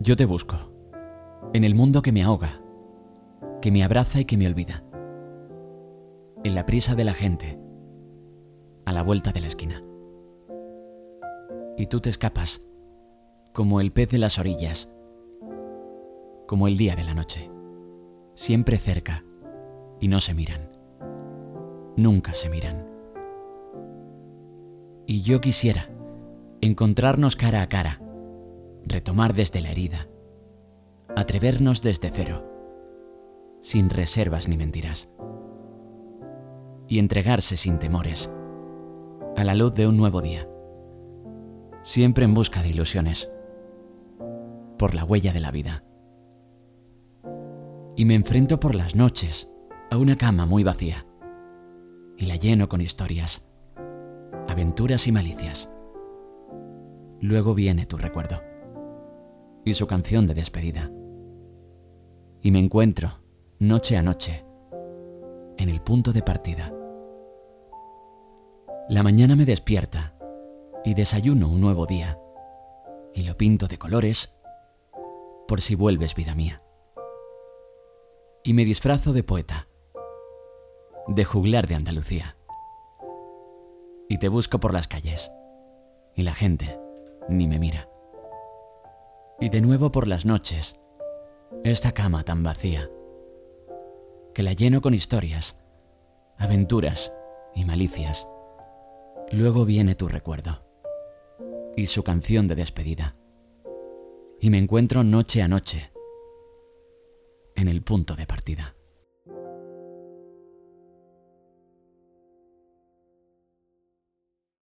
Yo te busco, en el mundo que me ahoga, que me abraza y que me olvida, en la prisa de la gente, a la vuelta de la esquina. Y tú te escapas, como el pez de las orillas, como el día de la noche, siempre cerca, y no se miran, nunca se miran. Y yo quisiera encontrarnos cara a cara, retomar desde la herida, atrevernos desde cero, sin reservas ni mentiras, y entregarse sin temores a la luz de un nuevo día, siempre en busca de ilusiones, por la huella de la vida. Y me enfrento por las noches a una cama muy vacía, y la lleno con historias, aventuras y malicias. Luego viene tu recuerdo y su canción de despedida. Y me encuentro, noche a noche, en el punto de partida. La mañana me despierta y desayuno un nuevo día y lo pinto de colores por si vuelves vida mía. Y me disfrazo de poeta, de juglar de Andalucía. Y te busco por las calles y la gente ni me mira. Y de nuevo por las noches, esta cama tan vacía, que la lleno con historias, aventuras y malicias. Luego viene tu recuerdo y su canción de despedida. Y me encuentro noche a noche en el punto de partida.